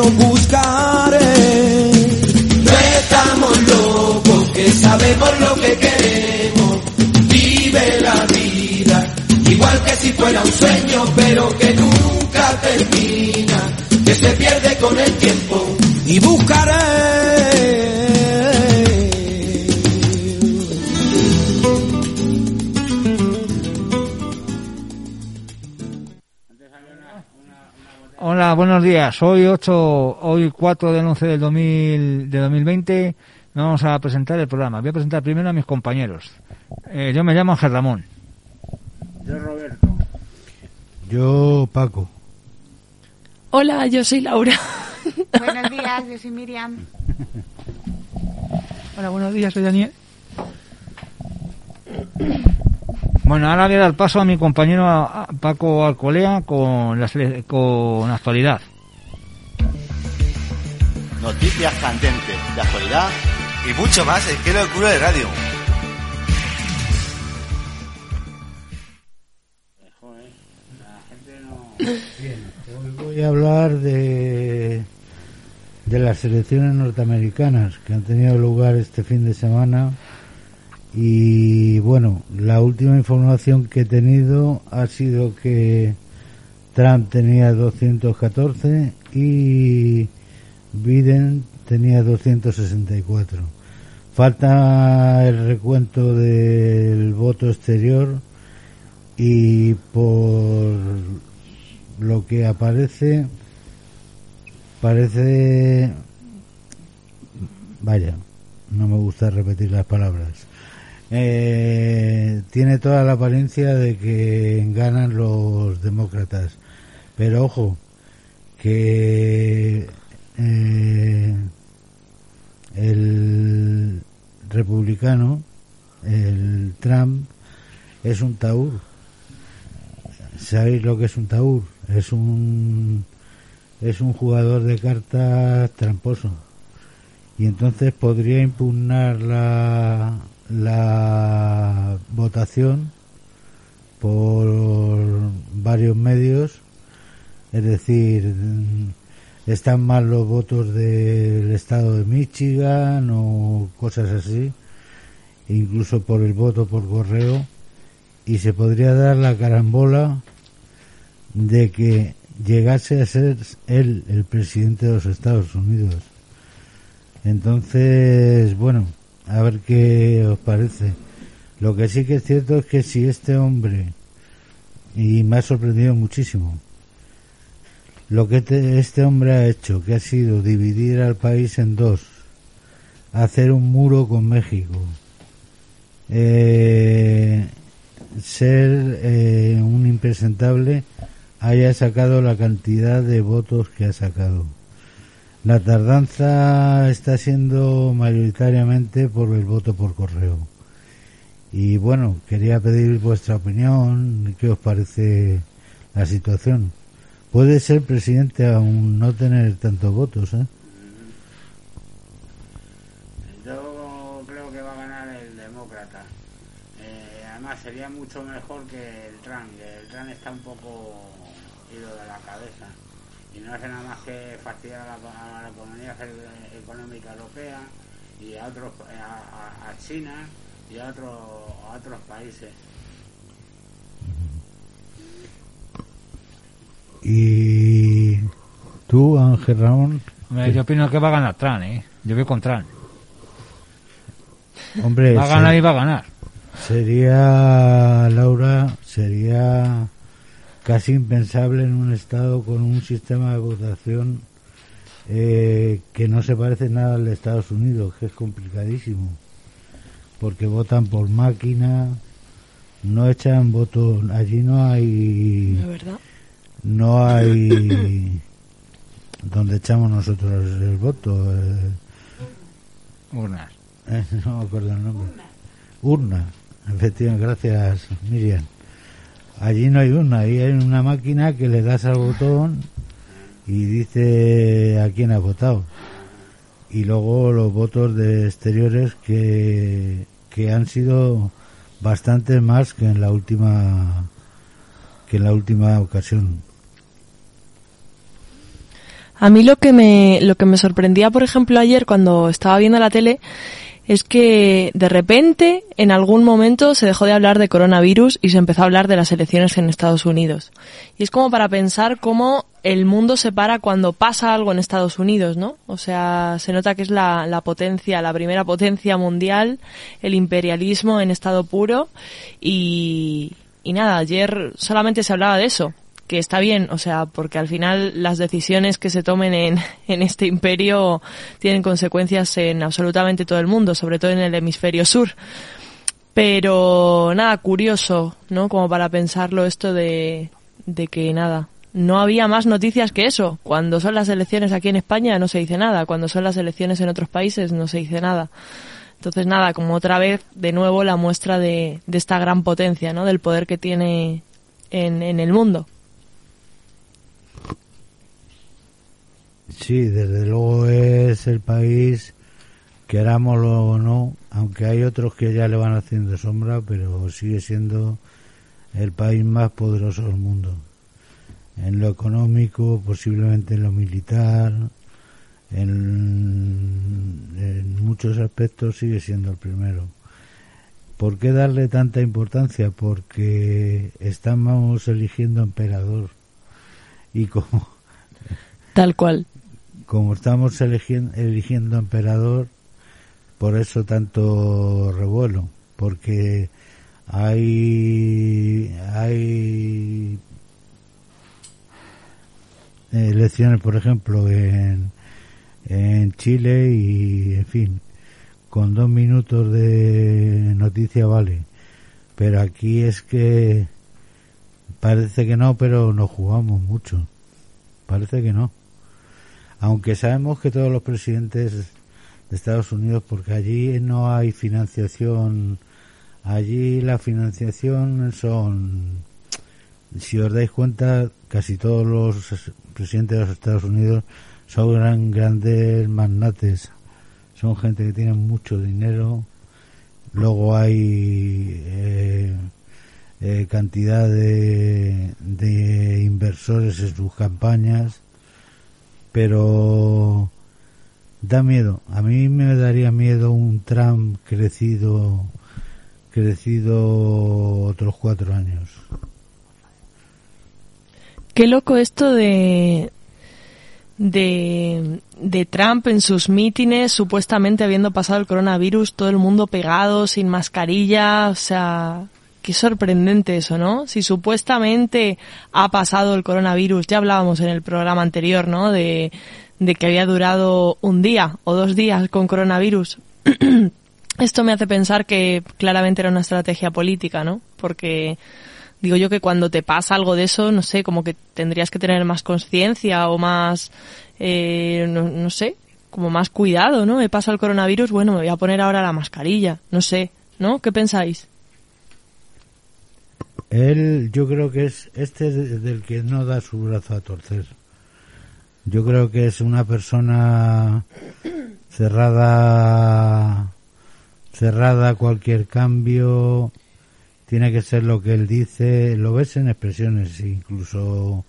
oye, Hoy 8, hoy 4 del 11 del 2000, de 2020 vamos a presentar el programa. Voy a presentar primero a mis compañeros. Eh, yo me llamo Ángel Ramón. Yo Roberto. Yo Paco. Hola, yo soy Laura. Buenos días, yo soy Miriam. Hola, buenos días, soy Daniel. Bueno, ahora voy a dar paso a mi compañero Paco Alcolea con la, con actualidad. Noticias candentes de actualidad y mucho más en Qué locura de radio. Hoy voy a hablar de, de las selecciones norteamericanas que han tenido lugar este fin de semana. Y bueno, la última información que he tenido ha sido que Trump tenía 214 y Biden tenía 264. Falta el recuento del voto exterior y por lo que aparece parece vaya no me gusta repetir las palabras Eh, tiene toda la apariencia de que ganan los demócratas pero ojo que eh, el republicano el Trump es un taur ¿Sabéis lo que es un taur? Es un es un jugador de cartas tramposo. Y entonces podría impugnar la la votación por varios medios, es decir, están mal los votos del estado de Michigan o cosas así, incluso por el voto por correo y se podría dar la carambola de que llegase a ser él el presidente de los Estados Unidos. Entonces, bueno, a ver qué os parece. Lo que sí que es cierto es que si este hombre, y me ha sorprendido muchísimo, lo que te- este hombre ha hecho, que ha sido dividir al país en dos, hacer un muro con México, eh, ser eh, un impresentable haya sacado la cantidad de votos que ha sacado. La tardanza está siendo mayoritariamente por el voto por correo. Y bueno, quería pedir vuestra opinión, ¿qué os parece la situación? Puede ser presidente aún no tener tantos votos, ¿eh? Yo creo que va a ganar el demócrata. Eh, además sería mucho mejor que el Trump, que el Trump está un poco ido de la cabeza y no hace nada más que fastidiar a la, a la economía económica europea y a otros a, China y a a otros países. Y tú, Ángel Ramón, Hombre, Yo opino que va a ganar Trump, ¿eh? Yo voy con Trump. hombre, Va a ganar y va a ganar. sería, Laura, sería casi impensable en un estado con un sistema de votación eh, que no se parece nada al de Estados Unidos, que es complicadísimo, porque votan por máquina, no echan votos, allí no hay, ¿De verdad? No hay donde echamos nosotros el voto. eh, Urnas. eh, no me acuerdo el nombre. Urna. Efectivamente, gracias Miriam. Allí no hay urna, ahí hay una máquina que le das al botón y dice a quién ha votado. Y luego los votos de exteriores que, que han sido bastante más que en la última que en la última ocasión. A mí lo que me lo que me sorprendía, por ejemplo, ayer cuando estaba viendo la tele es que de repente en algún momento se dejó de hablar de coronavirus y se empezó a hablar de las elecciones en Estados Unidos. Y es como para pensar cómo el mundo se para cuando pasa algo en Estados Unidos, ¿no? O sea, se nota que es la, la potencia, la primera potencia mundial, el imperialismo en estado puro y, y nada, ayer solamente se hablaba de eso, que está bien, o sea, porque al final las decisiones que se tomen en, en este imperio tienen consecuencias en absolutamente todo el mundo, sobre todo en el hemisferio sur. Pero nada, curioso, ¿no? Como para pensarlo esto de, de que nada, no había más noticias que eso. Cuando son las elecciones aquí en España no se dice nada, cuando son las elecciones en otros países no se dice nada. Entonces nada, como otra vez, de nuevo la muestra de, de esta gran potencia, ¿no? Del poder que tiene en, en el mundo. Sí, desde luego es el país, querámoslo o no, aunque hay otros que ya le van haciendo sombra, pero sigue siendo el país más poderoso del mundo. En lo económico, posiblemente en lo militar, en, en muchos aspectos sigue siendo el primero. ¿Por qué darle tanta importancia? Porque estamos eligiendo emperador. Y como, Tal cual. Como estamos eligiendo, eligiendo emperador, por eso tanto revuelo. Porque hay, hay elecciones, por ejemplo, en, en Chile y, en fin, con dos minutos de noticia vale. Pero aquí es que parece que no, pero nos jugamos mucho. Parece que no. Aunque sabemos que todos los presidentes de Estados Unidos, porque allí no hay financiación, allí la financiación son, si os dais cuenta, casi todos los presidentes de los Estados Unidos son gran, grandes magnates, son gente que tiene mucho dinero, luego hay eh, eh, cantidad de, de inversores en sus campañas, pero da miedo. A mí me daría miedo un Trump crecido, crecido otros cuatro años. Qué loco esto de, de, de Trump en sus mítines, supuestamente habiendo pasado el coronavirus, todo el mundo pegado, sin mascarilla, o sea, qué sorprendente eso, ¿no? Si supuestamente ha pasado el coronavirus, ya hablábamos en el programa anterior, ¿no? De, de que había durado un día o dos días con coronavirus. Esto me hace pensar que claramente era una estrategia política, ¿no? Porque digo yo que cuando te pasa algo de eso, no sé, como que tendrías que tener más conciencia o más, eh, no, no sé, como más cuidado, ¿no? Me pasa el coronavirus, bueno, me voy a poner ahora la mascarilla, no sé, ¿no? ¿Qué pensáis? Él, yo creo que es este de- del que no da su brazo a torcer. Yo creo que es una persona cerrada, cerrada a cualquier cambio. Tiene que ser lo que él dice. Lo ves en expresiones, incluso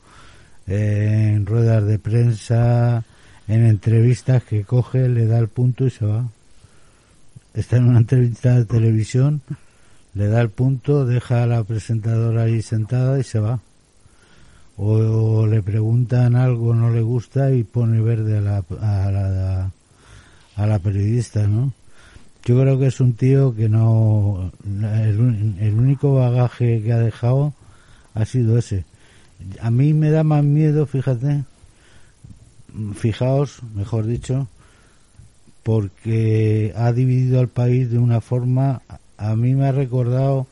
en ruedas de prensa, en entrevistas que coge, le da el punto y se va. Está en una entrevista de televisión le da el punto, deja a la presentadora ahí sentada y se va. O, le preguntan algo, no le gusta y pone verde a la, a la, a la periodista, ¿no? Yo creo que es un tío que no. El, el único bagaje que ha dejado ha sido ese. A mí me da más miedo, fíjate, fijaos, mejor dicho, porque ha dividido al país de una forma, a mí me ha recordado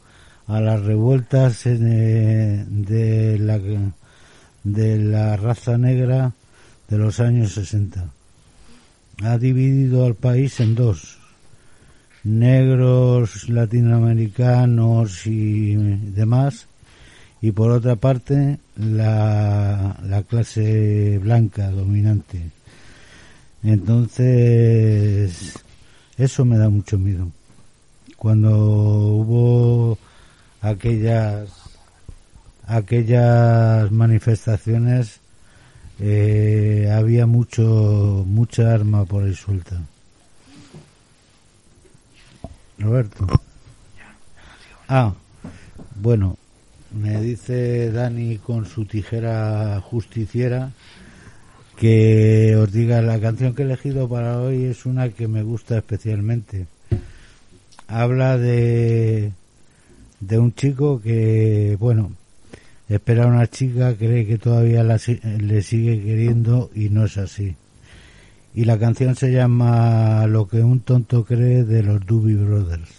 a las revueltas eh, de, la, de la raza negra de los años 60. Ha dividido al país en dos, negros, latinoamericanos y demás, y por otra parte la, la clase blanca dominante. Entonces, eso me da mucho miedo cuando hubo aquellas aquellas manifestaciones eh, había mucho mucha arma por el sultán Roberto. Ah bueno me dice Dani con su tijera justiciera que os diga la canción que he elegido para hoy es una que me gusta especialmente habla de, de un chico que, bueno, espera a una chica, cree que todavía la, le sigue queriendo y no es así. Y la canción se llama Lo que un tonto cree de los Doobie Brothers.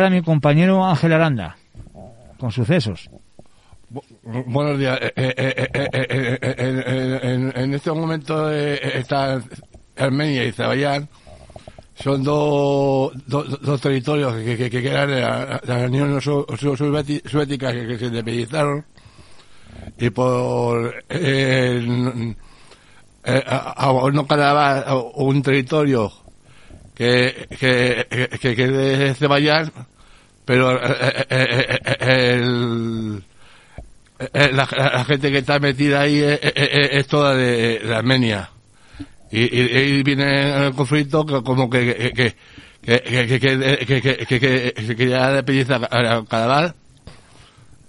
a mi compañero Ángel Aranda, con sucesos. Buenos días. En, este momento eh, eh, está Armenia y Azerbaiyán. Son dos, dos, territorios que, quedan en la, Unión Soviética que, se independizaron. Y por. Eh, no quedaba un territorio que, que, que, que de Ceballas, pero el, el, la, la, gente que está metida ahí es, es, es toda de, Armenia. Y, y, y, viene el conflicto como que, que, que, que, que que que que que ya le pelliza al cadáver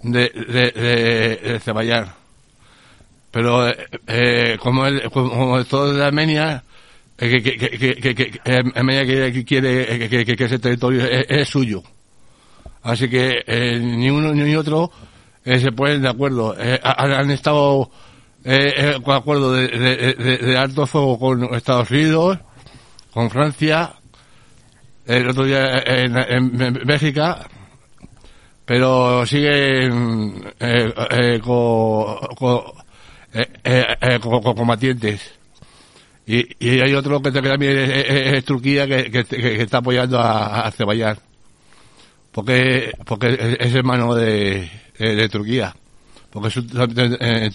de, de, de, de Ceballar. Pero eh, como, el, como, como todo de Armenia, que, que, que, que, que, que quiere, que, ese territorio es, suyo. Así que eh, ni uno ni otro eh, se ponen de acuerdo. Eh, han, han estado eh, con acuerdo de, de, alto fuego con Estados Unidos, con Francia, el otro día en, en, en Bélgica, pero siguen con- con combatientes. Y, y hay otro que también es, es- Turquía que, está apoyando a, a Azerbaiyán. Porque, porque es, hermano de, de, Turquía. Porque es eh,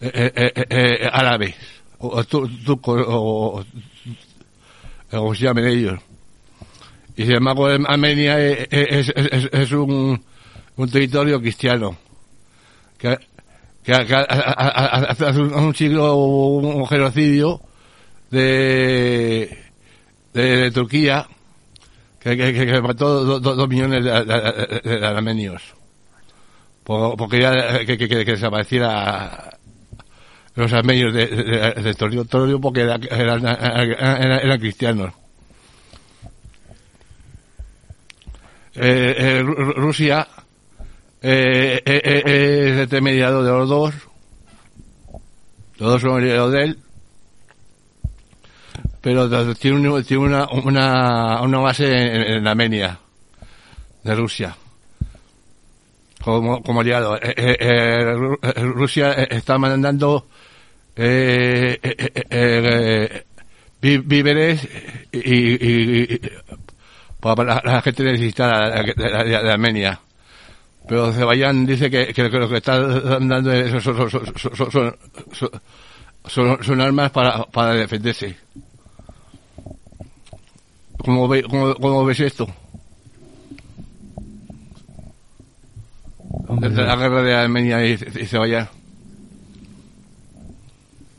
eh, eh, eh, eh, árabes. O, o tu- turcos, o, como se llamen ellos. Y sin embargo, em- Armenia es, un territorio cristiano. Que, que, que ha- ha- ha- ha- hace un, siglo hubo un genocidio de, de, Turquía que, mató do- do- dos millones de, armenios. Por- porque ya que, desapareciera los armenios de, de, territorio porque era- eran, cristianos. Eh, eh, Ru- Rusia eh, eh, eh, es el intermediario de los dos. Los dos son aliados de él. Pero tiene, un- tiene una, una, una base en, en Armenia, de Rusia. Como, como aliado. Eh, eh, eh, eh, Rusia eh, está mandando eh, eh, eh, eh, víveres y, y- para la, gente necesitada de- de- de Armenia. Pero Azerbaiyán dice que, que lo que está dando es- son, son, armas para, para defenderse. ¿Cómo, ve, cómo, cómo ves esto? Hombre, la guerra de Armenia y, y.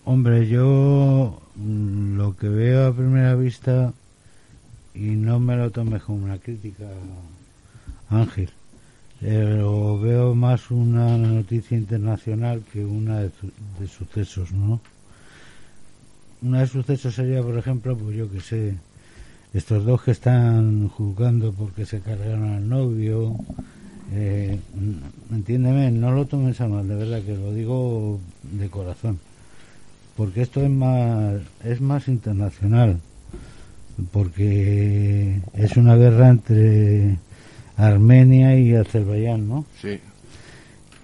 Hombre, yo mm, lo que veo a primera vista, y no me lo tomes como una crítica, Ángel, pero veo más una noticia internacional que una de, su- de sucesos, ¿no? Una de sucesos sería, por ejemplo, pues yo que sé, estos dos que están juzgando porque se cargaron al novio, eh, entiéndeme, no lo tomes a mal, de verdad que lo digo de corazón porque esto es más es más internacional porque es una guerra entre Armenia y Azerbaiyán, ¿no? Sí.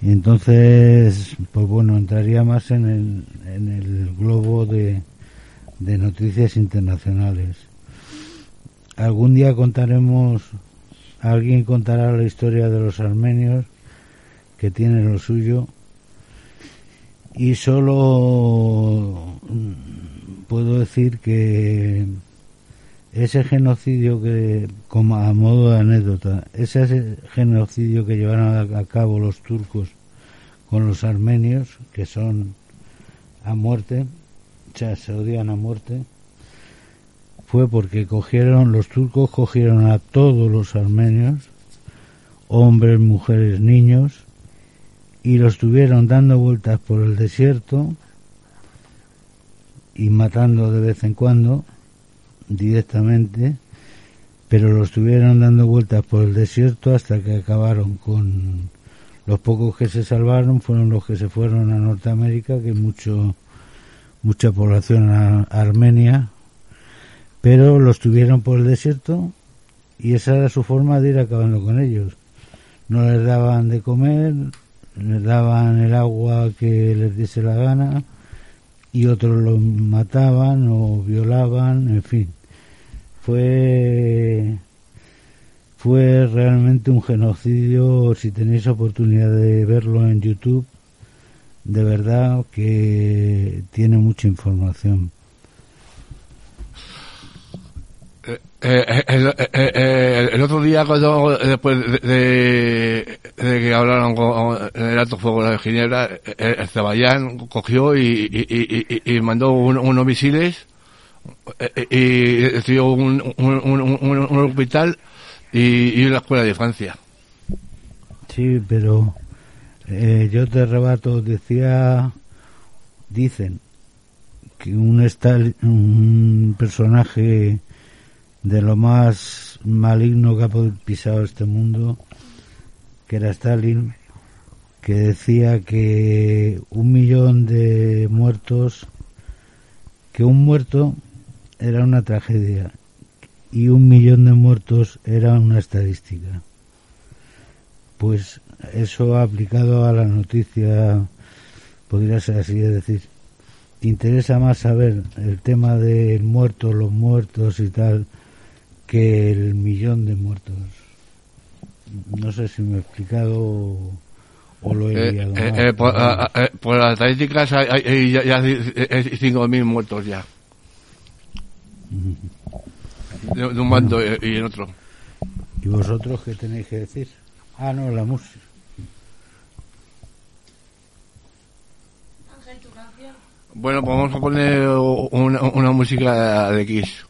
Y entonces, pues bueno, entraría más en el, en el globo de, de noticias internacionales. Algún día contaremos, alguien contará la historia de los armenios, que tienen lo suyo, y solo puedo decir que ese genocidio que, como a modo de anécdota, ese genocidio que llevaron a, cabo los turcos con los armenios, que son a muerte, o sea, se odian a muerte, fue porque cogieron, los turcos cogieron a todos los armenios, hombres, mujeres, niños, y los tuvieron dando vueltas por el desierto y matando de vez en cuando directamente, pero los tuvieron dando vueltas por el desierto hasta que acabaron con los pocos que se salvaron fueron los que se fueron a Norteamérica, que mucho mucha población armenia, pero los tuvieron por el desierto y esa era su forma de ir acabando con ellos. No les daban de comer, les daban el agua que les diese la gana y otros los mataban o violaban, en fin. Fue fue realmente un genocidio, si tenéis oportunidad de verlo en YouTube, de verdad que tiene mucha información. Eh, Eh, el, eh, el otro día, cuando después de, de- que hablaron con el alto fuego de Ginebra, el Azerbaiyán cogió y, y, mandó un- unos misiles y destruyó un, un, un, un- hospital y, una escuela de Francia. Sí, pero eh, yo te rebato, decía, dicen que un, Stal- un personaje de lo más maligno que ha pisar este mundo, que era Stalin, que decía que un millón de muertos, que un muerto era una tragedia y un millón de muertos era una estadística. Pues eso aplicado a la noticia podría ser así, es decir, te interesa más saber el tema del muerto, los muertos y tal, que el millón de muertos. No sé si me he explicado o, lo he Eh, liado eh, eh, por, eh, por las estadísticas hay, hay- hay hay 5.000 muertos ya. De, de un bando y y en otro. ¿Y vosotros qué tenéis que decir? Ah, no, la música. Bueno, pues vamos a poner una, una música de Kiss.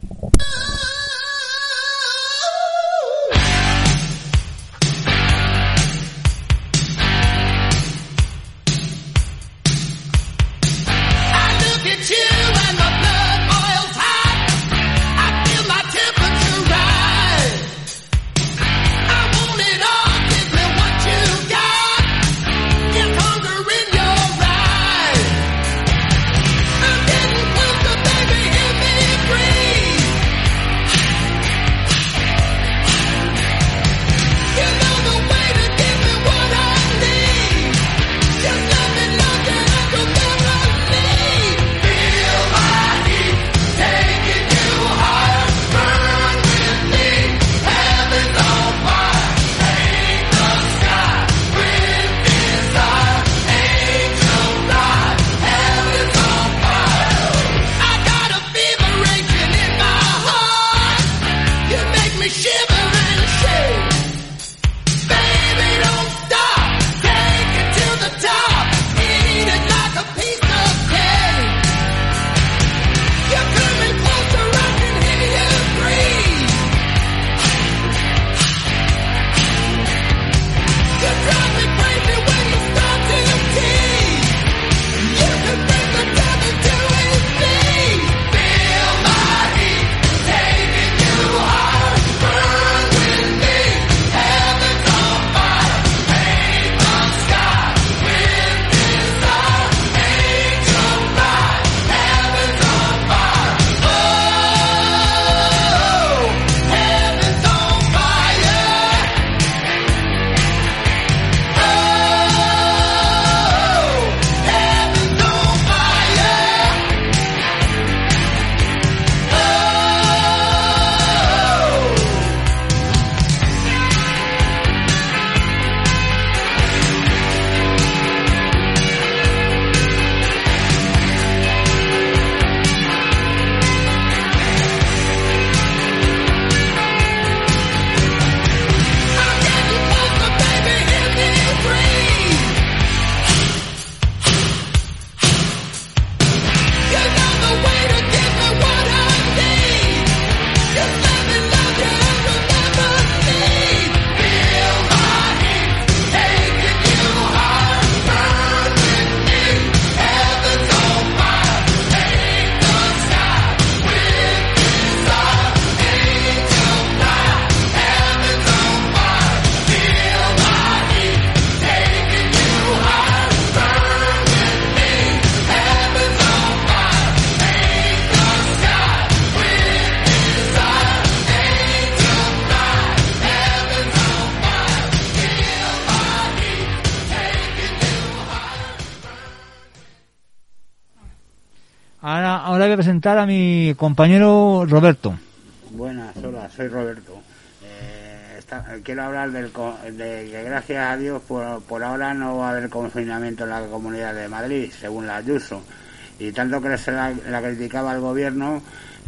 Presentar a mi compañero Roberto. Buenas, hola, soy Roberto. Eh, está- quiero hablar del, de que gracias a Dios por, por ahora no va a haber confinamiento en la Comunidad de Madrid, según la Ayuso. y tanto que se la, la criticaba al gobierno,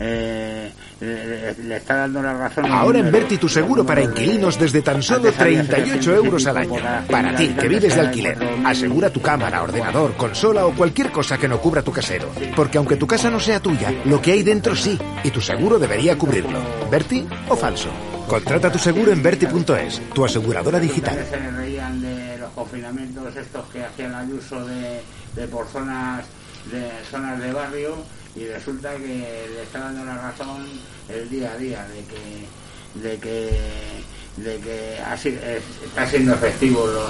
eh, le, le está dando la razón. al Ahora en número- Verti tu seguro para inquilinos desde tan solo Antes había 38 euros al año. 725 Para ti, que vives de alquiler. Asegura tu cámara, ordenador, consola o cualquier cosa que no cubra tu casero. Porque aunque tu casa no sea tuya, lo que hay dentro sí. Y tu seguro debería cubrirlo. ¿Verti o falso? Contrata tu seguro en Verti.es, tu aseguradora digital. Se reían de los confinamientos estos que hacían Ayuso de, de por zonas de zonas de barrio y resulta que le está dando la razón el día a día de que de que de que está siendo efectivo los,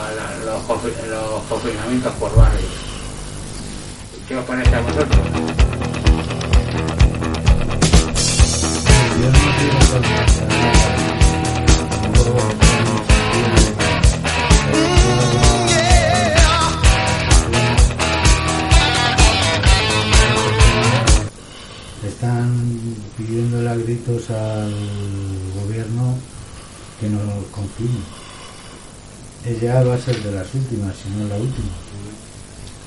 los confinamientos por barrios. ¿Qué os parece a vosotros? Pidiéndole a gritos al gobierno que nos confine. Ella va a ser de las últimas, si no la última.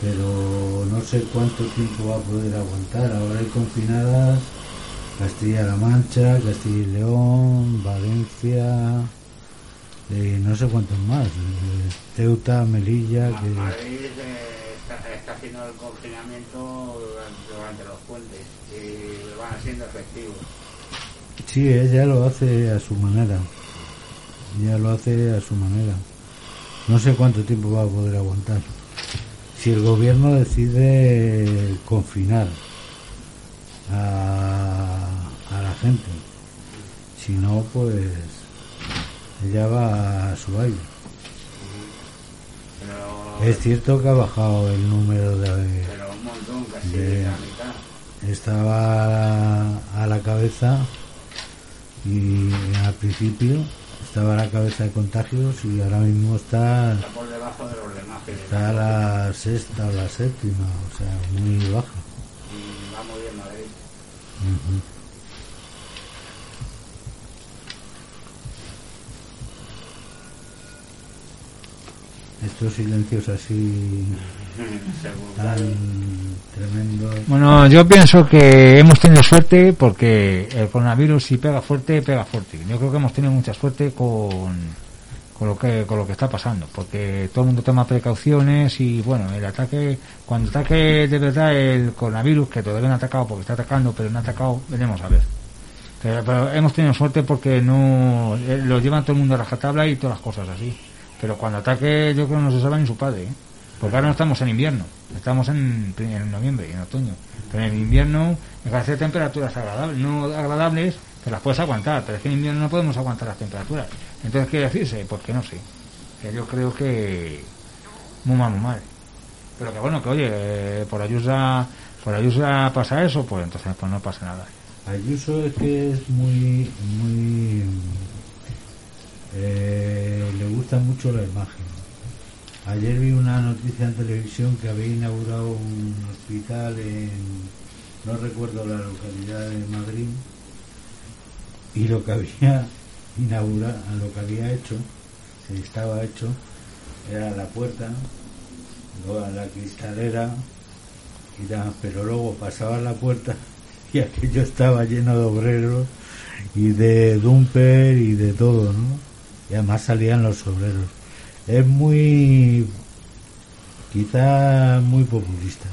Pero no sé cuánto tiempo va a poder aguantar. Ahora hay confinadas Castilla-La Mancha, Castilla y León, Valencia, eh, no sé cuántos más. eh, Ceuta, Melilla, eh, está, haciendo el confinamiento durante, los puentes y van siendo efectivos. sí, ella lo hace a su manera. Ella lo hace a su manera. No sé cuánto tiempo va a poder aguantar. Si el gobierno decide confinar a, a la gente, si no, pues ella va a su baile. Es cierto que ha bajado el número de... pero un montón, casi de- la mitad. Estaba a la cabeza y al principio estaba a la cabeza de contagios y ahora mismo está, Está por debajo de los demás. Que está a la sexta o la séptima, o sea, muy baja. y va muy bien Madrid. Ujú. Estos silencios así tan tremendos. Bueno, yo pienso que hemos tenido suerte porque el coronavirus si pega fuerte, pega fuerte. Yo creo que hemos tenido mucha suerte con, con lo que con lo que está pasando, porque todo el mundo toma precauciones y bueno, el ataque cuando ataque de verdad el coronavirus que todavía no ha atacado porque está atacando, pero no ha atacado, veremos a ver. Pero, pero hemos tenido suerte porque no eh, lo llevan todo el mundo a rajatabla y todas las cosas así. Pero cuando ataque yo creo que no se sabe ni su padre, ¿eh? porque ahora no estamos en invierno, estamos en, en noviembre, en otoño. Pero en el invierno que hace temperaturas agradables, no agradables, pero las puedes aguantar, pero es que en invierno no podemos aguantar las temperaturas. Entonces, ¿qué decirse? Pues que no sé. Yo creo que muy mal, muy mal. Pero que bueno, que oye, eh, por Ayusa, por Ayusa pasa eso, pues entonces pues no pasa nada. Ayuso es que es muy, muy, eh, le gusta mucho la imagen. Ayer vi una noticia en televisión que había inaugurado un hospital en, no recuerdo la localidad de Madrid, y lo que había inaugurado, lo que había hecho, se estaba hecho, era la puerta, luego la cristalera, y tal, pero luego pasaba la puerta y aquello estaba lleno de obreros y de dumper y de todo, ¿no? Y además salían los obreros. Es muy, quizá muy populista.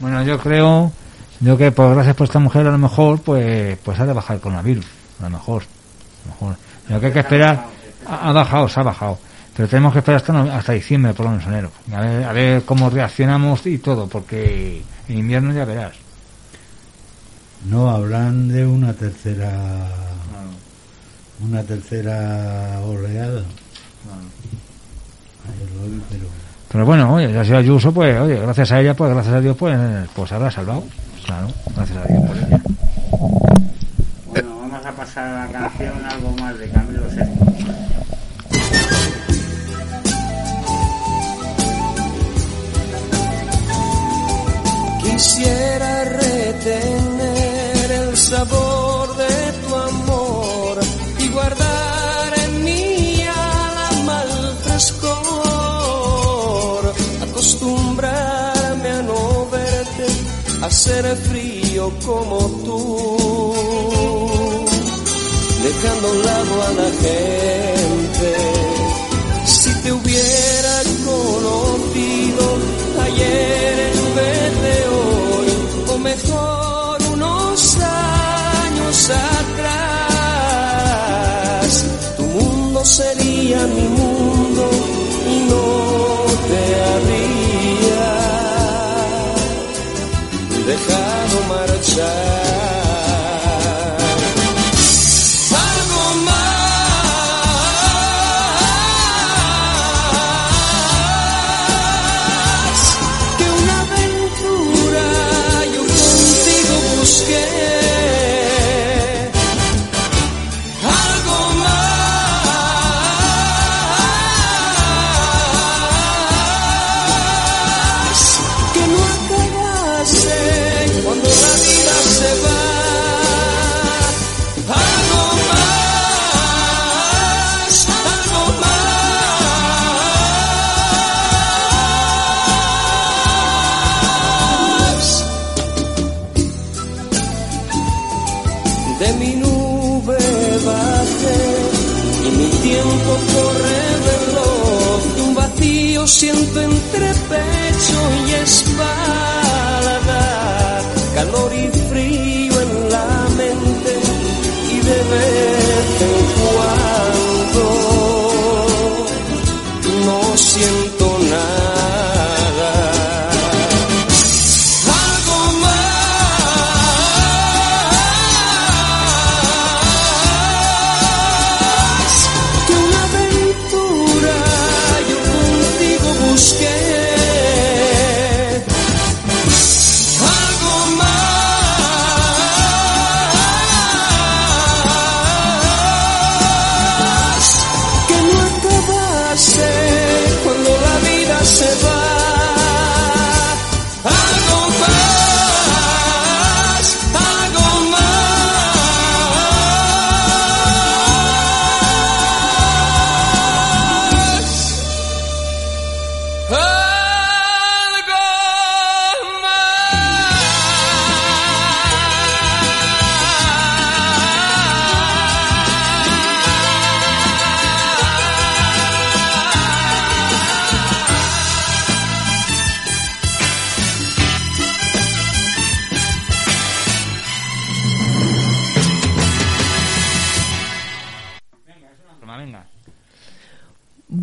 Bueno, yo creo, yo que por gracias por esta mujer a lo mejor, pues, pues ha de bajar el coronavirus, a lo mejor, a lo mejor. Lo que hay que esperar, ha, ha bajado, se ha bajado, pero tenemos que esperar hasta, hasta diciembre, por lo menos enero, a ver, a ver cómo reaccionamos y todo, porque en invierno ya verás. No, hablan de una tercera, una tercera oleada. Vi, pero Pero bueno, oye, ya sea Ayuso, pues, oye, gracias a ella, pues, gracias a Dios, pues, pues habrá salvado, claro, gracias a Dios por ella. Bueno, vamos a pasar a la canción algo más de Camilo VI. Quisiera retener el sabor como tú, dejando a lado a la gente. Si te hubiera conocido ayer en vez de hoy, o mejor unos años atrás, tu mundo sería mi mundo y no te habría dejado marchar. Algo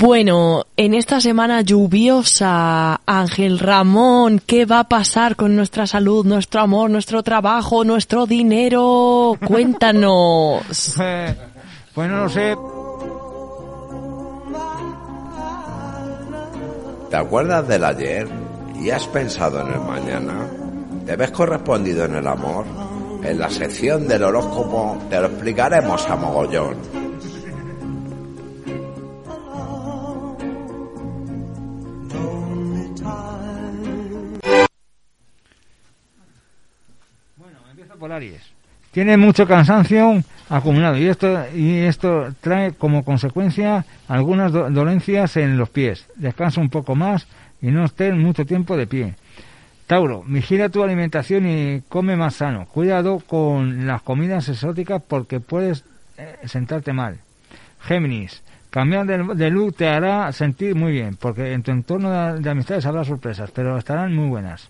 Bueno, en esta semana lluviosa, Ángel Ramón, ¿qué va a pasar con nuestra salud, nuestro amor, nuestro trabajo, nuestro dinero? Cuéntanos. Pues no lo sé. ¿Te acuerdas del ayer y has pensado en el mañana? ¿Te ves correspondido en el amor? En la sección del horóscopo te lo explicaremos a mogollón. Tiene mucho cansancio acumulado y esto y esto trae como consecuencia algunas do- dolencias en los pies. Descansa un poco más y no estés mucho tiempo de pie. Tauro, vigila tu alimentación y come más sano. Cuidado con las comidas exóticas porque puedes eh, sentarte mal. Géminis, cambiar de, de te hará sentir muy bien porque en tu entorno de amistades habrá sorpresas, pero estarán muy buenas.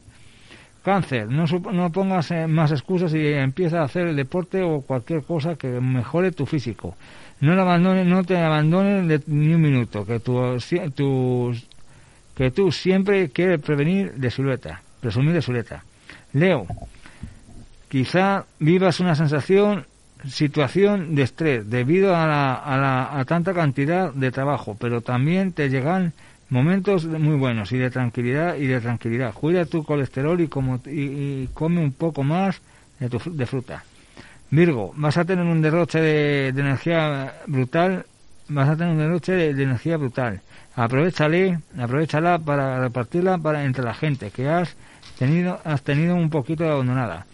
Cáncer, no, no pongas eh, más excusas y empieza a hacer el deporte o cualquier cosa que mejore tu físico. No, abandones, no te abandones de- ni un minuto, que tu, tu- que tú siempre quieres prevenir de silueta, presumir de silueta. Leo, quizá vivas una sensación, situación de estrés debido a, la, a, la- a tanta cantidad de trabajo, pero también te llegan momentos muy buenos y de tranquilidad y de tranquilidad. Cuida tu colesterol y, como, y, come un poco más de, tu, de fruta. Virgo, vas a tener un derroche de, de energía brutal, vas a tener un derroche de, de energía brutal. Aprovechale, aprovechala para repartirla para entre la gente que has tenido, has tenido un poquito abandonada.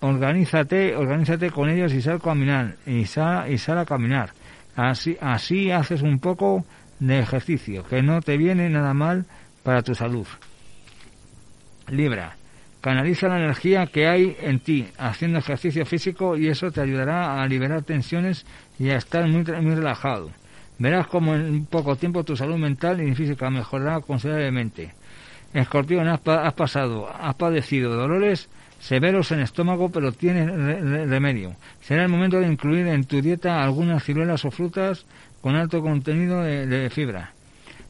Organízate, organízate con ellos y sal a caminar, y sal, y sal a caminar. Así, así haces un poco de ejercicio, que no te viene nada mal para tu salud. Libra, Canaliza la energía que hay en ti haciendo ejercicio físico y eso te ayudará a liberar tensiones y a estar muy, muy relajado. Verás como en poco tiempo tu salud mental y física mejorará considerablemente. Escorpión, has, has pasado, has padecido dolores severos en estómago, pero tienes re- re- remedio. Será el momento de incluir en tu dieta algunas ciruelas o frutas con alto contenido de, fibra.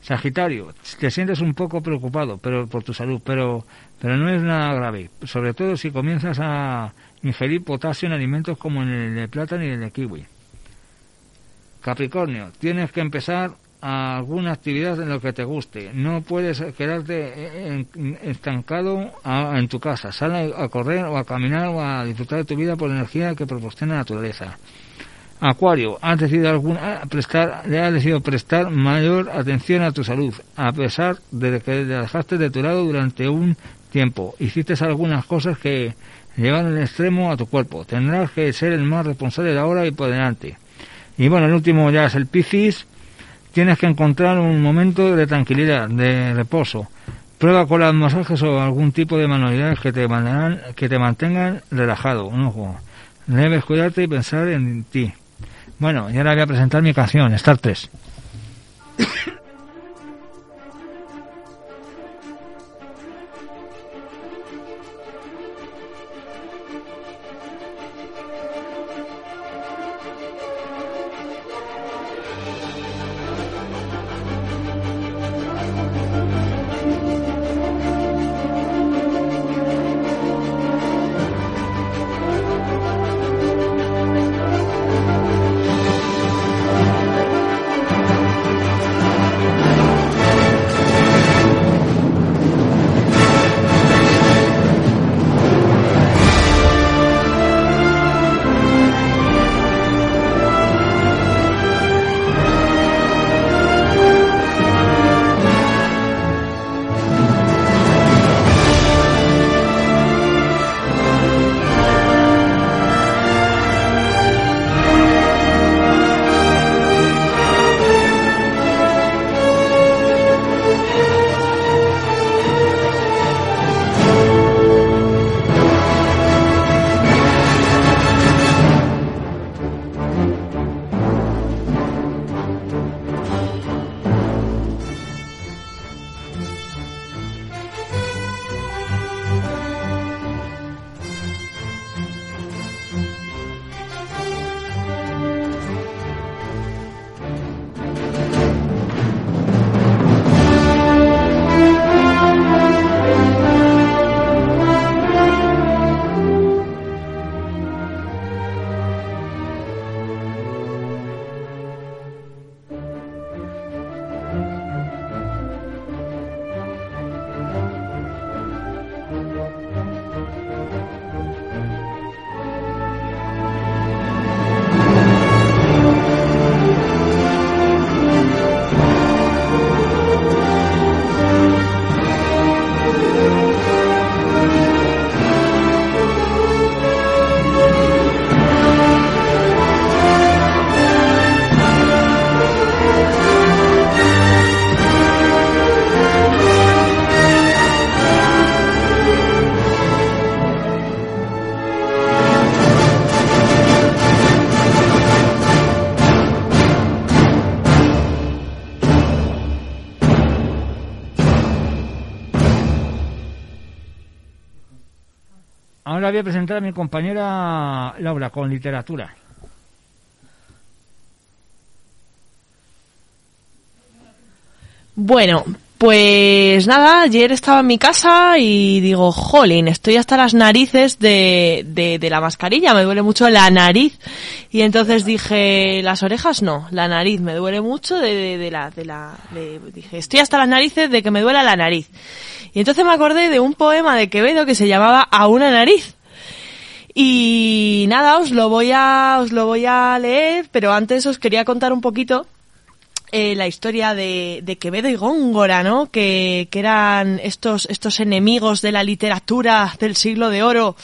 Sagitario, te sientes un poco preocupado pero por tu salud, pero pero no es nada grave, sobre todo si comienzas a ingerir potasio en alimentos como el de plátano y el de kiwi. Capricornio, tienes que empezar alguna actividad en lo que te guste. No puedes quedarte estancado en tu casa. Sal a correr o a caminar o a disfrutar de tu vida por la energía que proporciona la naturaleza. Acuario, has decidido, alguna, prestar, le has decidido prestar mayor atención a tu salud, a pesar de que la dejaste de tu lado durante un tiempo. Hiciste algunas cosas que llevaron el extremo a tu cuerpo. Tendrás que ser el más responsable de ahora y por delante. Y bueno, el último ya es el Piscis. Tienes que encontrar un momento de tranquilidad, de reposo. Prueba con los masajes o algún tipo de manualidades que te, mantengan, que te mantengan relajado. Un. Debes cuidarte y pensar en ti. Bueno, y ahora voy a presentar mi canción, Star 3. Ahora voy a presentar a mi compañera Laura con literatura. Bueno, pues nada, ayer estaba en mi casa y digo, jolín, estoy hasta las narices de, de, la mascarilla, me duele mucho la nariz. Y entonces dije, las orejas no, la nariz, me duele mucho de, de, la, de la, dije, estoy hasta las narices de que me duela la nariz. Y entonces me acordé de un poema de Quevedo que se llamaba A una nariz. Y nada, os lo voy a, os lo voy a leer, pero antes os quería contar un poquito eh, la historia de, de Quevedo y Góngora, ¿no? Que, que eran estos, estos enemigos de la literatura del siglo de oro.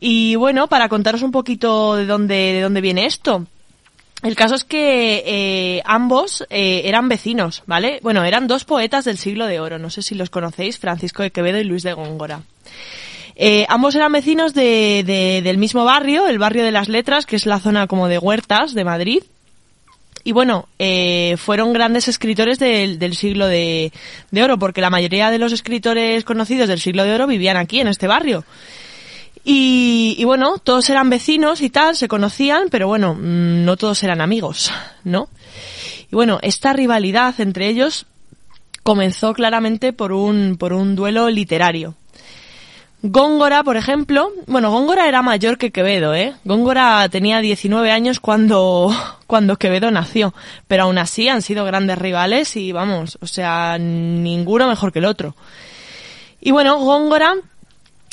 Y bueno, para contaros un poquito de dónde, de dónde viene esto. El caso es que eh, ambos eh, eran vecinos, ¿vale? Bueno, eran dos poetas del siglo de oro. No sé si los conocéis, Francisco de Quevedo y Luis de Góngora. Eh, ambos eran vecinos de, de- del mismo barrio, el barrio de las Letras, que es la zona como de Huertas de Madrid. Y bueno, eh, fueron grandes escritores del, del siglo de, de oro, porque la mayoría de los escritores conocidos del siglo de oro vivían aquí, en este barrio. Y, y bueno, todos eran vecinos y tal, se conocían, pero bueno, mm, no todos eran amigos, ¿no? Y bueno, esta rivalidad entre ellos comenzó claramente por un, por un duelo literario. Góngora, por ejemplo, bueno, Góngora era mayor que Quevedo, ¿eh? Góngora tenía 19 años cuando, cuando Quevedo nació, pero aún así han sido grandes rivales y vamos, o sea, ninguno mejor que el otro. Y bueno, Góngora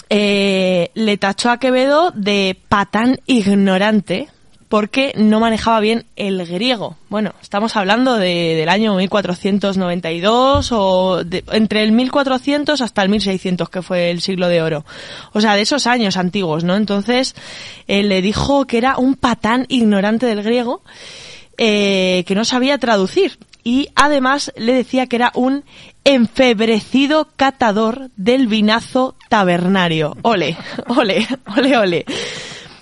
eh, le tachó a Quevedo de patán ignorante porque no manejaba bien el griego. Bueno, estamos hablando de, del año 1492 o de- entre el 1400 hasta el 1600, que fue el siglo de oro. O sea, de esos años antiguos, ¿no? Entonces, eh, le dijo que era un patán ignorante del griego eh, que no sabía traducir. Y además le decía que era un enfebrecido catador del vinazo tabernario. Ole, ole, ole, ole.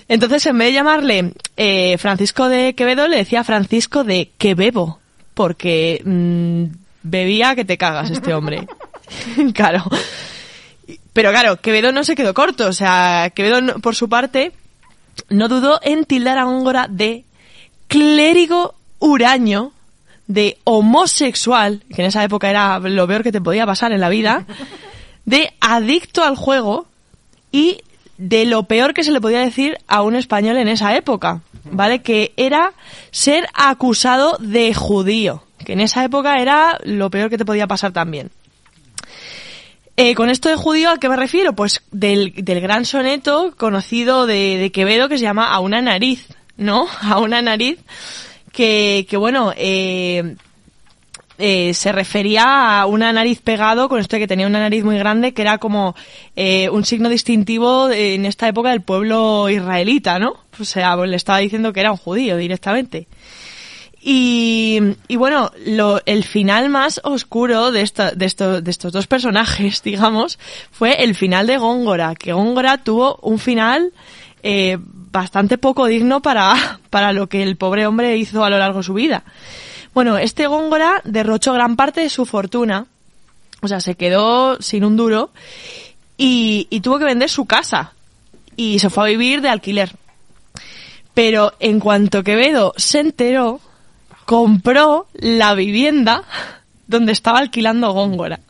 Entonces, en vez de llamarle eh, Francisco de Quevedo, le decía Francisco de Quebebo, porque mm, bebía que te cagas este hombre. claro. Pero claro, Quevedo no se quedó corto, o sea, Quevedo, por su parte, no dudó en tildar a Góngora de clérigo huraño, de homosexual, que en esa época era lo peor que te podía pasar en la vida, de adicto al juego y de lo peor que se le podía decir a un español en esa época, ¿vale? Que era ser acusado de judío, que en esa época era lo peor que te podía pasar también. Eh, con esto de judío, ¿a qué me refiero? Pues del, del gran soneto conocido de, de Quevedo que se llama A una nariz, ¿no? A una nariz que, que bueno, eh, eh, se refería a una nariz pegado, con esto de que tenía una nariz muy grande, que era como eh, un signo distintivo en esta época del pueblo israelita, ¿no? O sea, pues le estaba diciendo que era un judío directamente. Y, y bueno, lo, el final más oscuro de, esta, de, esto- de estos dos personajes, digamos, fue el final de Góngora, que Góngora tuvo un final eh, bastante poco digno para, para lo que el pobre hombre hizo a lo largo de su vida. Bueno, este Góngora derrochó gran parte de su fortuna, o sea, se quedó sin un duro y, tuvo que vender su casa y se fue a vivir de alquiler. Pero en cuanto Quevedo se enteró, compró la vivienda donde estaba alquilando Góngora.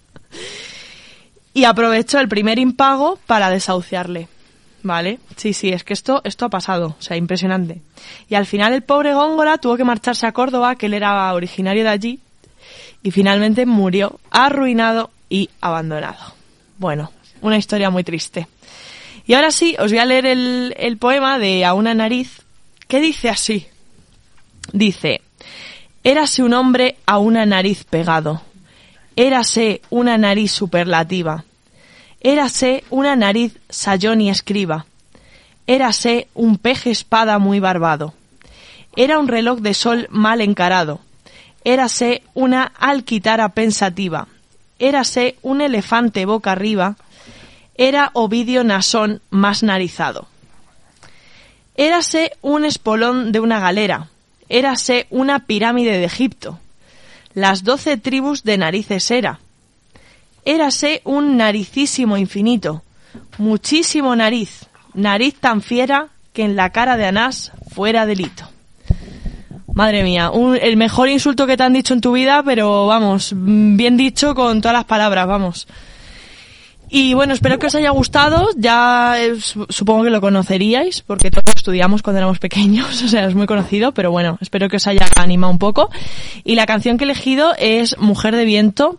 Y aprovechó el primer impago para desahuciarle. ¿Vale? Sí, sí, es que esto, esto ha pasado. O sea, impresionante. Y al final el pobre Góngora tuvo que marcharse a Córdoba, que él era originario de allí, y finalmente murió arruinado y abandonado. Bueno, una historia muy triste. Y ahora sí, os voy a leer el, el poema de A una nariz, que dice así. Dice, Érase un hombre a una nariz pegado. Érase una nariz superlativa. Érase una nariz sayón y escriba. Érase un peje espada muy barbado. Era un reloj de sol mal encarado. Érase una alquitara pensativa. Érase un elefante boca arriba. Era Ovidio Nasón más narizado. Érase un espolón de una galera. Érase una pirámide de Egipto. Las doce tribus de narices era. Érase un naricísimo infinito. Muchísimo nariz. Nariz tan fiera que en la cara de Anás fuera delito. Madre mía, el mejor insulto que te han dicho en tu vida, pero vamos, bien dicho con todas las palabras, vamos. Y bueno, espero que os haya gustado. Ya eh, su- supongo que lo conoceríais, porque todos estudiamos cuando éramos pequeños, o sea, es muy conocido, pero bueno, espero que os haya animado un poco. Y la canción que he elegido es Mujer de Viento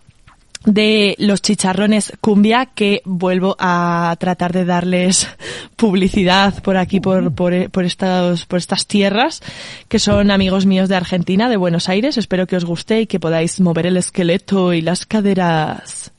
de los chicharrones cumbia que vuelvo a tratar de darles publicidad por aquí por por, por estas por estas tierras que son amigos míos de Argentina de Buenos Aires. Espero que os guste y que podáis mover el esqueleto y las caderas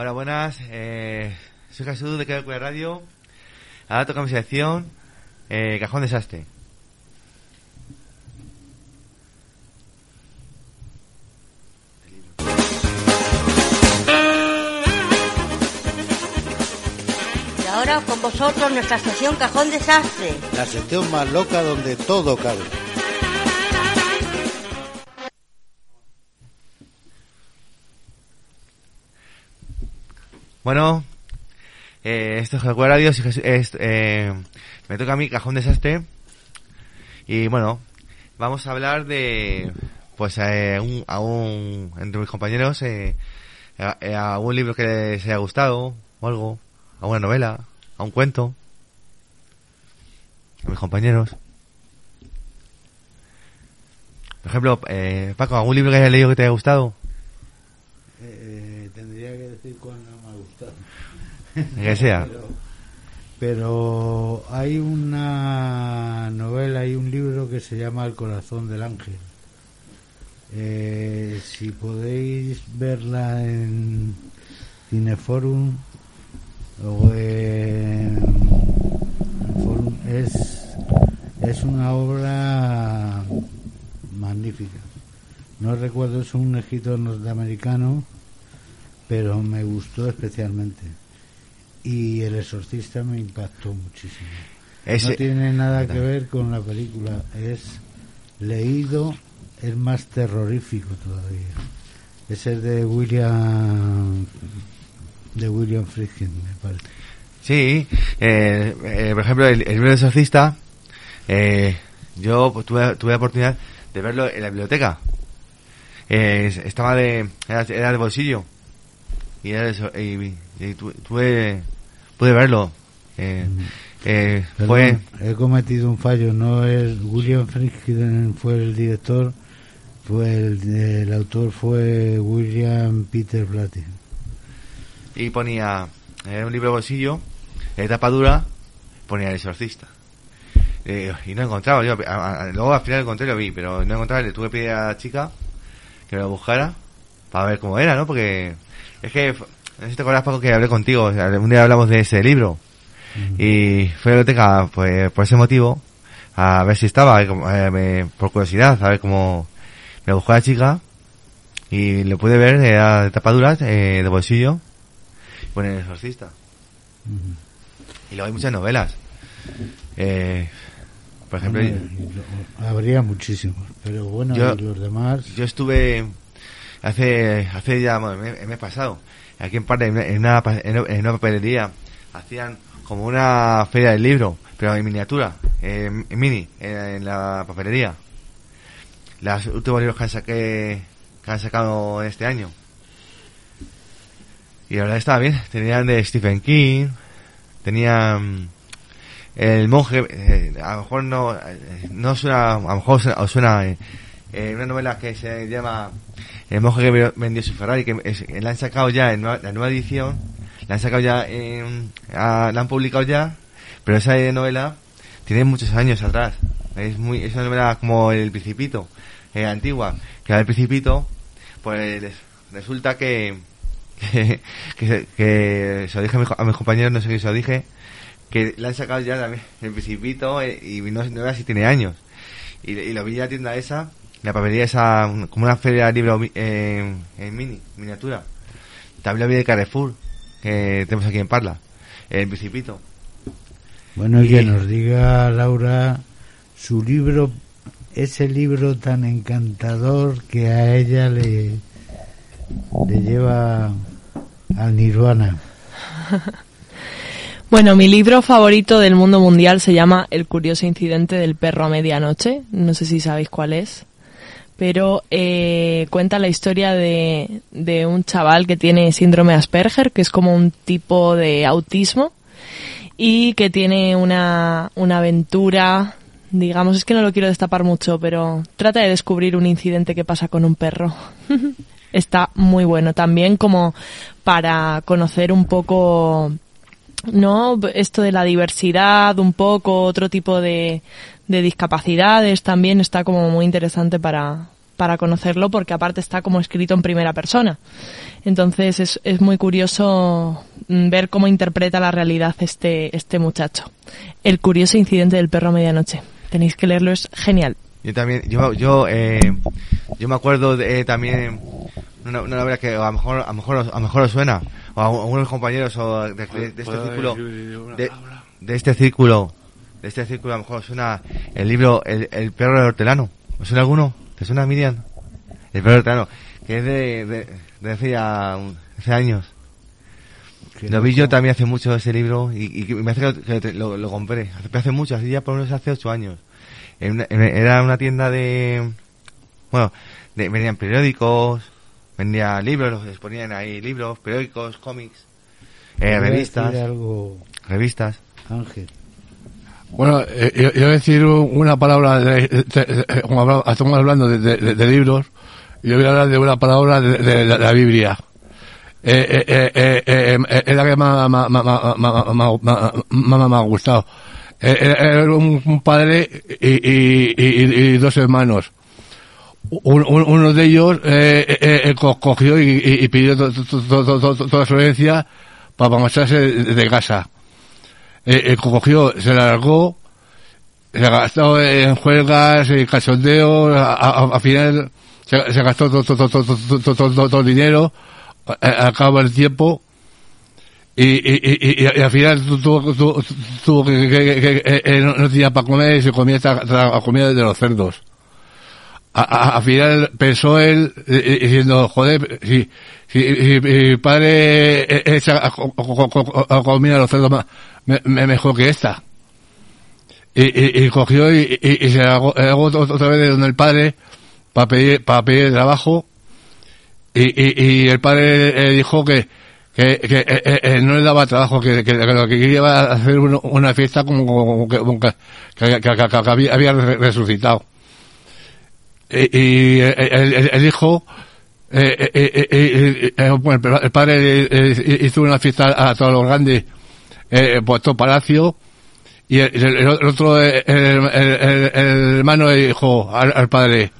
Hola, buenas. Eh, soy Jesús de Queda Radio. Ahora toca mi sección eh, Cajón Desastre. Y ahora con vosotros nuestra sección Cajón Desastre. La sección más loca donde todo cabe. Bueno, eh, esto es Queda Radio. eh, me toca a mí Cajón Desastre. Y bueno, vamos a hablar de, pues, eh, un, a un, entre mis compañeros, eh, a, eh, a un libro que les haya gustado, o algo, a una novela, a un cuento, a mis compañeros. Por ejemplo, eh, Paco, ¿algún libro que hayas leído que te haya gustado? Eh, tendría que decir cuál no me ha gustado. El que sea. Pero, hay una novela y un libro que se llama El corazón del ángel. Eh, si podéis verla en Cineforum es, es una obra magnífica. No recuerdo, es un escritor norteamericano, pero me gustó especialmente. Y El Exorcista me impactó muchísimo. Ese- No tiene nada que ver con la película, es leído, es más terrorífico todavía. Es el de William de William Friedkin, me parece. Sí, eh, eh, por ejemplo, el, el libro del exorcista, eh, yo pues, tuve, tuve la oportunidad de verlo en la biblioteca. Eh, es- estaba de, era, era de bolsillo. Y, era eso, y, y tu- tuve, pude verlo. Eh, eh, fue, Perdón, he cometido un fallo, no es William Friedkin fue el director, fue el, el autor fue William Peter Blatty. y ponía, era un libro bolsillo, de tapa dura, ponía el exorcista. Eh, y no encontraba, yo, a- a- luego al final encontré lo vi, pero no encontraba, le tuve que pedir a la chica que me lo buscara para ver cómo era, ¿no? Porque es que, no sé si te acuerdas, Paco, que hablé contigo, un día hablamos de ese libro. Y fui a la biblioteca, pues, por ese motivo, a ver si estaba, eh, me- por curiosidad, a ver cómo me buscó la chica y le pude ver, era de tapaduras, eh, de bolsillo, y pone el exorcista. Y luego hay muchas novelas. Eh, por ejemplo, lo- habría muchísimos, pero bueno, Yo- los demás, yo estuve hace, hace ya, bueno, el mes pasado, aquí en parte, en una, en una, papelería, hacían como una feria del libro, pero en miniatura, en, mini, en, en la papelería. Los últimos libros que han, saqué, que han sacado este año. Y la verdad estaba bien. Tenían de Stephen King, tenían el monje, eh, a lo mejor no, eh, no suena, a lo mejor os suena eh, eh, una novela que se llama El monje que ve- vendió su Ferrari, que que la han sacado ya en la nueva edición, la han sacado ya en, ah, la han publicado ya, pero esa novela tiene muchos años atrás. Es muy, es una novela como El Principito, eh, antigua, que El Principito, pues resulta que, que, que, que se lo dije a, mi a mis compañeros, no sé si se lo dije, que la han sacado ya el Principito eh, y no, no era si tiene años. Y, y lo vi en la tienda esa, la papelería esa, como una feria de libro mi- eh, en mini, miniatura. También vi de Carrefour, que tenemos aquí en Parla, el Principito. Bueno, y que nos diga Laura su libro, ese libro tan encantador que a ella le, le lleva al nirvana. Bueno, mi libro favorito del mundo mundial se llama El curioso incidente del perro a medianoche. No sé si sabéis cuál es. Pero eh, cuenta la historia de, de un chaval que tiene síndrome de Asperger, que es como un tipo de autismo, y que tiene una, una aventura, digamos, es que no lo quiero destapar mucho, pero trata de descubrir un incidente que pasa con un perro. Está muy bueno. También como para conocer un poco ¿no? Esto de la diversidad, un poco, otro tipo de, de discapacidades también está como muy interesante para, para conocerlo porque aparte está como escrito en primera persona. Entonces es, es muy curioso mm, ver cómo interpreta la realidad este, este muchacho. El curioso incidente del perro a medianoche. Tenéis que leerlo, es genial. Yo también, yo, yo, eh, yo me acuerdo de, eh, también una, una novela que a lo mejor, a lo mejor, os- a lo mejor os suena, o a algunos compañeros o de, de- de este ¿Puedo círculo, de este círculo, de este círculo a lo mejor suena el libro El, el perro del hortelano. ¿Os suena alguno? ¿Te suena Miriam? El perro del hortelano, que es de, de, de hace ya un- hace años. Qué Lo vi yo también hace mucho ese libro y, y me hace que, que lo, lo compré. Hace, hace mucho, así ya por lo menos hace ocho años. En una- en- era una tienda de... Bueno, de- vendían periódicos, vendían libros, los exponían ahí libros, periódicos, cómics, eh, revistas, algo, revistas. Ángel. Bueno, eh, yo, a decir una palabra, de, de- como estamos hablando de, libros, yo voy a hablar de una palabra de, la, Biblia. Eh, eh, eh, eh, eh, eh, es la que más me ha gustado. Eh, eh, Era un, padre y, y- y- y dos hermanos. Un- un- uno de ellos eh, eh, eh, co- cogió y, pidió to- to- to- to- to- to- toda su herencia para marcharse de casa. Eh, eh, cogió, se largó, se gastó en juegas y cachondeos, a- a- al final se, gastó todo, todo, todo, todo, todo- todo- el dinero, a- al cabo del tiempo, y, y, y, y- al final tu- tuvo, que, eh, eh, no, tenía para comer y se comía la comida de los cerdos. A- a- Al final pensó él eh, eh, diciendo, joder, si, si, mi padre eh, echa a co- a comida de los cerdos ma- me- me- mejor que esta. Y, y, cogió y, y, se hago, otra vez de donde el padre para pedir, para pedir trabajo y, el padre eh, dijo que, que, eh, eh, no le daba trabajo, que, que, lo que quería era hacer una, fiesta como, como que, como que, había, había resucitado. Y, el, el- hijo, eh, el padre hizo una fiesta a todos los grandes, eh, por todo palacio, y el, otro, eh, el, el- el- hermano dijo al, padre,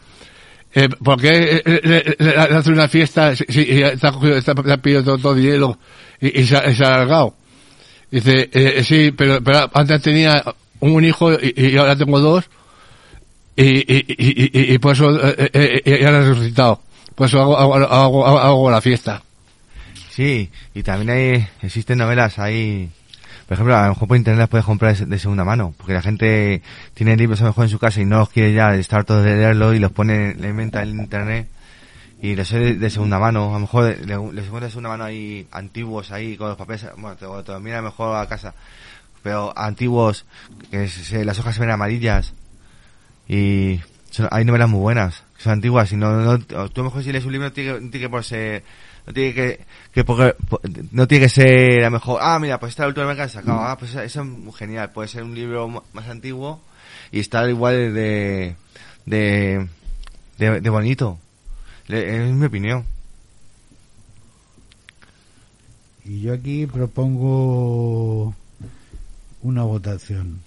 eh, ¿por qué le, le- hace una fiesta si, si- está está, ha pedido todo, todo dinero y, y se, y se ha alargado? Dice, eh, sí, pero, pero antes tenía un hijo y, ahora tengo dos y, y, por eso eh, eh, eh, ya lo he resucitado. Por eso hago, hago, hago, hago- hago la fiesta. Sí, y también hay, existen novelas ahí, por ejemplo, a lo mejor por internet las puedes comprar de, segunda mano, porque la gente tiene libros a lo mejor en su casa y no los quiere ya estar todos de leerlo y los pone, le inventa en internet, y sé de, segunda mano, a lo mejor le- le- les encuentro de segunda mano ahí antiguos ahí con los papeles, bueno, te, te mira mejor a casa, pero antiguos, que se- las hojas se ven amarillas y son- hay novelas muy buenas, que son antiguas y no, no, tú a lo mejor si lees un libro tiene, tiene que por ser, no tiene que, que por- por- no tiene que ser a lo mejor, ah mira, pues esta última vez que han sacado, ah pues eso es genial, puede ser un libro más antiguo y estar igual de, de, de, de bonito. Es mi opinión. Y yo aquí propongo una votación.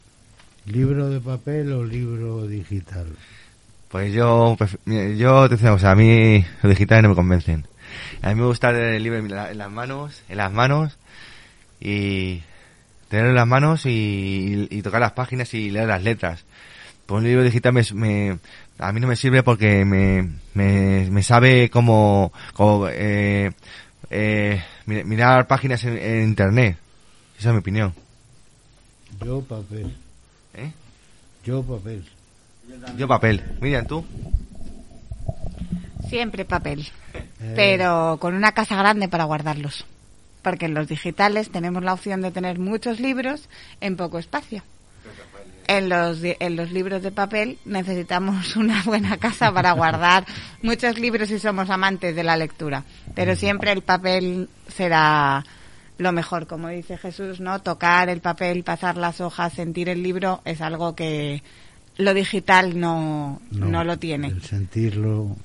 ¿Libro de papel o libro digital? Pues yo, yo te digo, o sea, a mí los digitales no me convencen. A mí me gusta tener el libro en, la- en las manos, en las manos y tenerlo en las manos y, y tocar las páginas y leer las letras. Pues un libro digital me, me- a mí no me sirve porque me, me, me sabe cómo, cómo, eh, eh, mi- mirar páginas en, en internet. Esa es mi opinión. Yo papel. ¿Eh? Yo papel. Yo papel. Miriam, ¿tú? Siempre papel, Eh, pero con una casa grande para guardarlos. Porque en los digitales tenemos la opción de tener muchos libros en poco espacio. En los, di- en los libros de papel necesitamos una buena casa para guardar muchos libros si somos amantes de la lectura. Pero siempre el papel será lo mejor, como dice Jesús, ¿no? Tocar el papel, pasar las hojas, sentir el libro es algo que lo digital no, no, lo tiene. El sentirlo.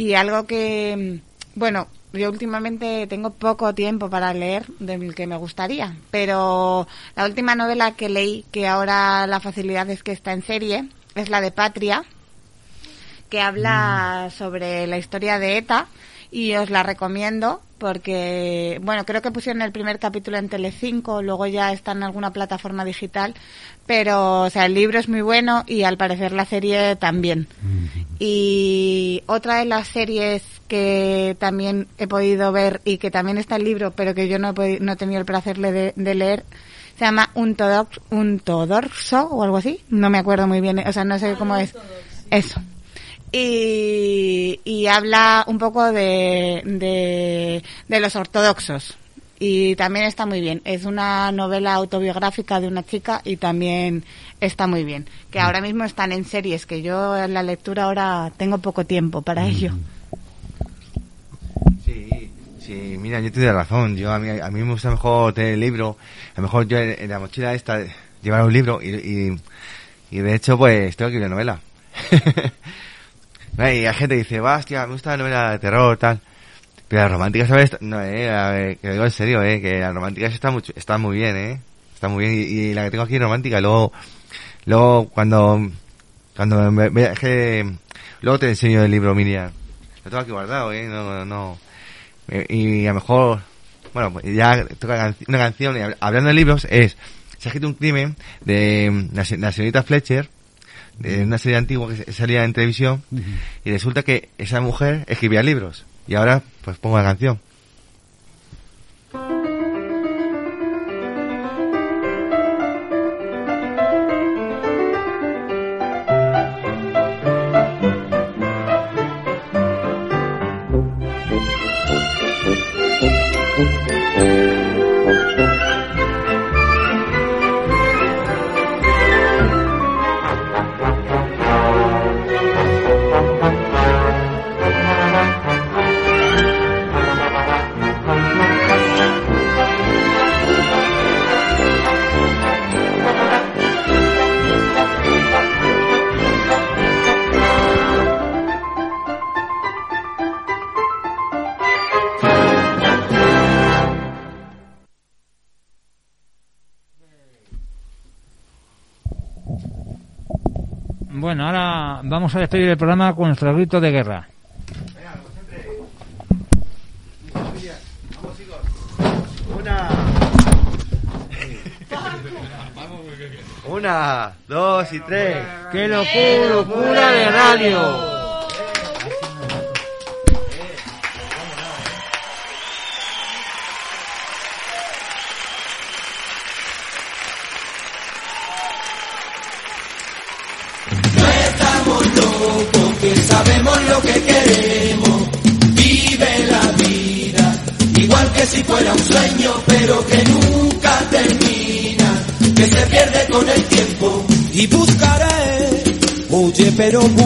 Y algo que, mm, bueno, yo últimamente tengo poco tiempo para leer del que me gustaría, pero la última novela que leí, que ahora la facilidad es que está en serie, es la de Patria, que habla sobre la historia de ETA y os la recomiendo porque, bueno, creo que pusieron el primer capítulo en Telecinco, luego ya está en alguna plataforma digital, pero, o sea, el libro es muy bueno y al parecer la serie también. Y otra de las series que también he podido ver y que también está el libro, pero que yo no he, podi- no he tenido el placer de, de leer, se llama Untodox, Untodorso o algo así. No me acuerdo muy bien, o sea, no sé cómo es. Eso. Y, y habla un poco de, de, de los ortodoxos. Y también está muy bien. Es una novela autobiográfica de una chica y también está muy bien. Que ahora mismo están en series, que yo en la lectura ahora tengo poco tiempo para ello. Sí, sí, mira, yo te doy razón. Yo a mí, a mí me gusta mejor tener el libro. A lo mejor yo en, en la mochila esta llevar un libro y, y, y de hecho pues tengo que ir a novela. Y hay gente dice, va, hostia, me gusta la novela de terror, tal. Pero la romántica, ¿sabes? No, eh, que lo digo en serio, eh, que la romántica está muy, está muy bien, eh. Está muy bien. Y, la que tengo aquí es romántica. Luego, luego cuando, cuando me, me- que, luego te enseño el libro, Miriam. Lo tengo aquí guardado, eh, no, no, no. Eh, Y a lo mejor, bueno, pues ya toca una canción, hablando de libros, es, se ha escrito un crimen de la, la señorita Fletcher, de una serie antigua que salía en televisión, y resulta que esa mujer escribía libros. Y ahora, pues pongo la canción. Despedir el programa con nuestro grito de guerra. Una. Una, dos y tres. ¡Qué locura, locura de radio! Oye,